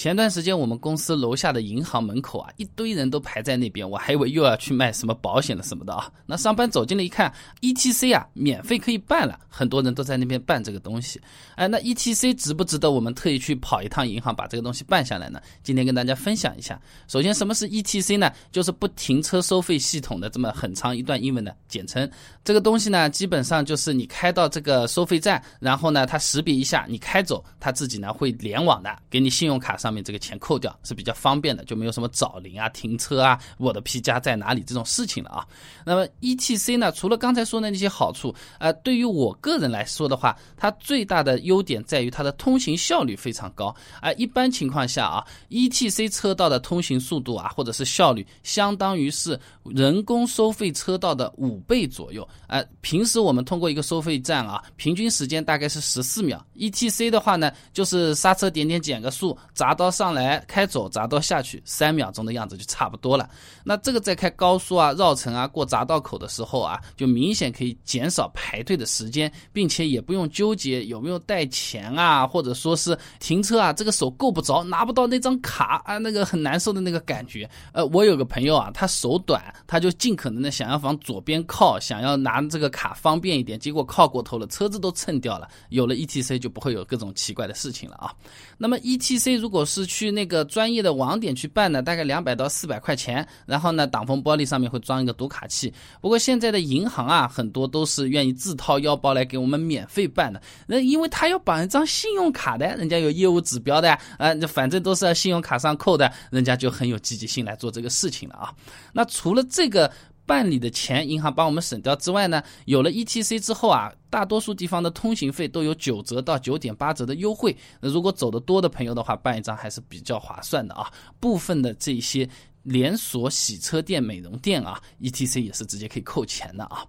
前段时间我们公司楼下的银行门口啊，一堆人都排在那边，我还以为又要去卖什么保险了什么的啊。那上班走进来一看，ETC 啊，免费可以办了，很多人都在那边办这个东西。哎，那 ETC 值不值得我们特意去跑一趟银行把这个东西办下来呢？今天跟大家分享一下。首先，什么是 ETC 呢？就是不停车收费系统的这么很长一段英文的简称。这个东西呢，基本上就是你开到这个收费站，然后呢，它识别一下你开走，它自己呢会联网的给你信用卡上。上面这个钱扣掉是比较方便的，就没有什么找零啊、停车啊、我的皮夹在哪里这种事情了啊。那么 ETC 呢，除了刚才说的那些好处，呃，对于我个人来说的话，它最大的优点在于它的通行效率非常高啊。一般情况下啊，ETC 车道的通行速度啊，或者是效率，相当于是人工收费车道的五倍左右啊。平时我们通过一个收费站啊，平均时间大概是十四秒，ETC 的话呢，就是刹车点点减个速，砸。到上来开走匝道下去三秒钟的样子就差不多了。那这个在开高速啊、绕城啊、过匝道口的时候啊，就明显可以减少排队的时间，并且也不用纠结有没有带钱啊，或者说是停车啊，这个手够不着，拿不到那张卡啊，那个很难受的那个感觉。呃，我有个朋友啊，他手短，他就尽可能的想要往左边靠，想要拿这个卡方便一点，结果靠过头了，车子都蹭掉了。有了 ETC 就不会有各种奇怪的事情了啊。那么 ETC 如果是去那个专业的网点去办的，大概两百到四百块钱。然后呢，挡风玻璃上面会装一个读卡器。不过现在的银行啊，很多都是愿意自掏腰包来给我们免费办的。那因为他要绑一张信用卡的，人家有业务指标的啊，反正都是要信用卡上扣的，人家就很有积极性来做这个事情了啊。那除了这个。办理的钱，银行帮我们省掉之外呢，有了 ETC 之后啊，大多数地方的通行费都有九折到九点八折的优惠。那如果走得多的朋友的话，办一张还是比较划算的啊。部分的这些连锁洗车店、美容店啊，ETC 也是直接可以扣钱的啊。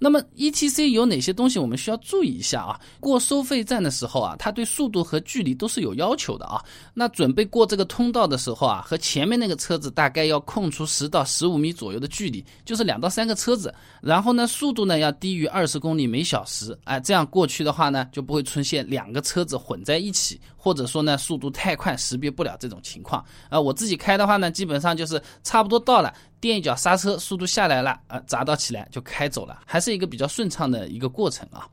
那么 ETC 有哪些东西我们需要注意一下啊？过收费站的时候啊，它对速度和距离都是有要求的啊。那准备过这个通道的时候啊，和前面那个车子大概要空出十到十五米左右的距离，就是两到三个车子。然后呢，速度呢要低于二十公里每小时，哎，这样过去的话呢，就不会出现两个车子混在一起，或者说呢速度太快识别不了这种情况。啊，我自己开的话呢，基本上就是差不多到了。垫一脚刹车，速度下来了，啊，匝道起来就开走了，还是一个比较顺畅的一个过程啊。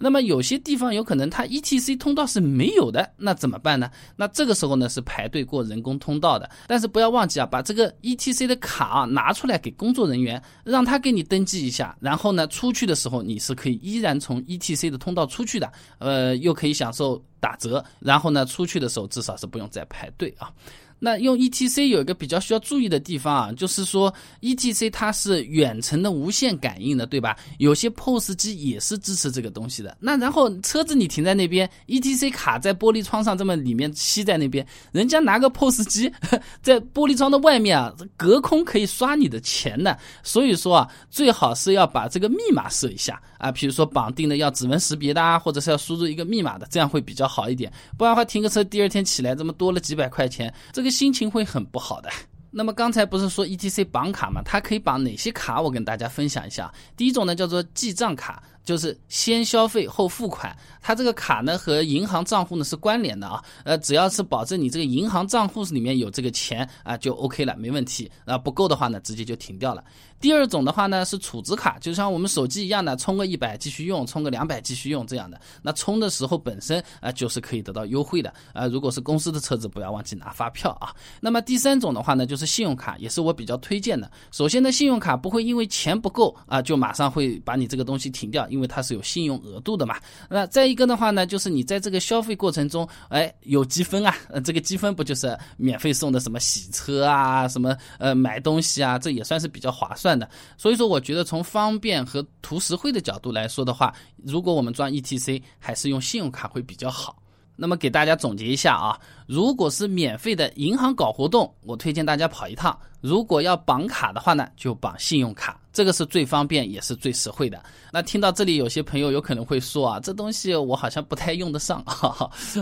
那么有些地方有可能它 ETC 通道是没有的，那怎么办呢？那这个时候呢是排队过人工通道的，但是不要忘记啊，把这个 ETC 的卡啊拿出来给工作人员，让他给你登记一下，然后呢出去的时候你是可以依然从 ETC 的通道出去的，呃，又可以享受打折，然后呢出去的时候至少是不用再排队啊。那用 ETC 有一个比较需要注意的地方啊，就是说 ETC 它是远程的无线感应的，对吧？有些 POS 机也是支持这个东西的。那然后车子你停在那边，ETC 卡在玻璃窗上这么里面吸在那边，人家拿个 POS 机 在玻璃窗的外面啊，隔空可以刷你的钱的。所以说啊，最好是要把这个密码设一下啊，比如说绑定的要指纹识别的啊，或者是要输入一个密码的，这样会比较好一点。不然的话，停个车第二天起来这么多了几百块钱，这个。心情会很不好的。那么刚才不是说 ETC 绑卡吗？它可以绑哪些卡？我跟大家分享一下。第一种呢叫做记账卡，就是先消费后付款。它这个卡呢和银行账户呢是关联的啊。呃，只要是保证你这个银行账户里面有这个钱啊，就 OK 了，没问题。啊，不够的话呢，直接就停掉了。第二种的话呢是储值卡，就像我们手机一样的，充个一百继续用，充个两百继续用这样的。那充的时候本身啊就是可以得到优惠的啊。如果是公司的车子，不要忘记拿发票啊。那么第三种的话呢就是信用卡，也是我比较推荐的。首先呢，信用卡不会因为钱不够啊就马上会把你这个东西停掉，因因为它是有信用额度的嘛。那再一个的话呢，就是你在这个消费过程中，哎有积分啊，呃这个积分不就是免费送的什么洗车啊，什么呃买东西啊，这也算是比较划。算的，所以说我觉得从方便和图实惠的角度来说的话，如果我们装 ETC，还是用信用卡会比较好。那么给大家总结一下啊，如果是免费的银行搞活动，我推荐大家跑一趟；如果要绑卡的话呢，就绑信用卡，这个是最方便也是最实惠的。那听到这里，有些朋友有可能会说啊，这东西我好像不太用得上。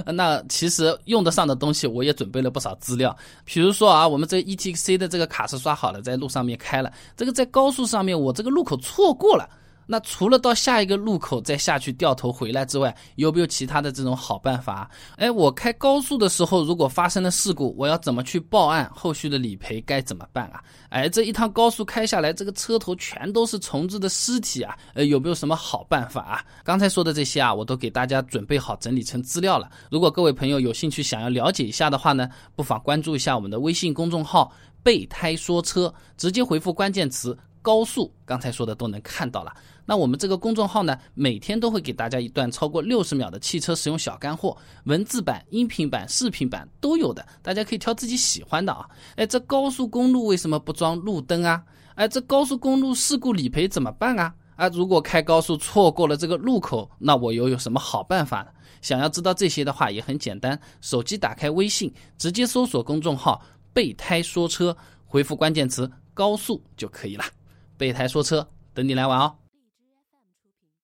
那其实用得上的东西，我也准备了不少资料。比如说啊，我们这 ETC 的这个卡是刷好了，在路上面开了，这个在高速上面我这个路口错过了。那除了到下一个路口再下去掉头回来之外，有没有其他的这种好办法？哎，我开高速的时候，如果发生了事故，我要怎么去报案？后续的理赔该怎么办啊？哎，这一趟高速开下来，这个车头全都是虫子的尸体啊！呃，有没有什么好办法啊？刚才说的这些啊，我都给大家准备好整理成资料了。如果各位朋友有兴趣想要了解一下的话呢，不妨关注一下我们的微信公众号“备胎说车”，直接回复关键词。高速刚才说的都能看到了，那我们这个公众号呢，每天都会给大家一段超过六十秒的汽车使用小干货，文字版、音频版、视频版都有的，大家可以挑自己喜欢的啊。哎，这高速公路为什么不装路灯啊？哎，这高速公路事故理赔怎么办啊？啊，如果开高速错过了这个路口，那我又有什么好办法呢？想要知道这些的话也很简单，手机打开微信，直接搜索公众号“备胎说车”，回复关键词“高速”就可以了。备胎说车，等你来玩哦。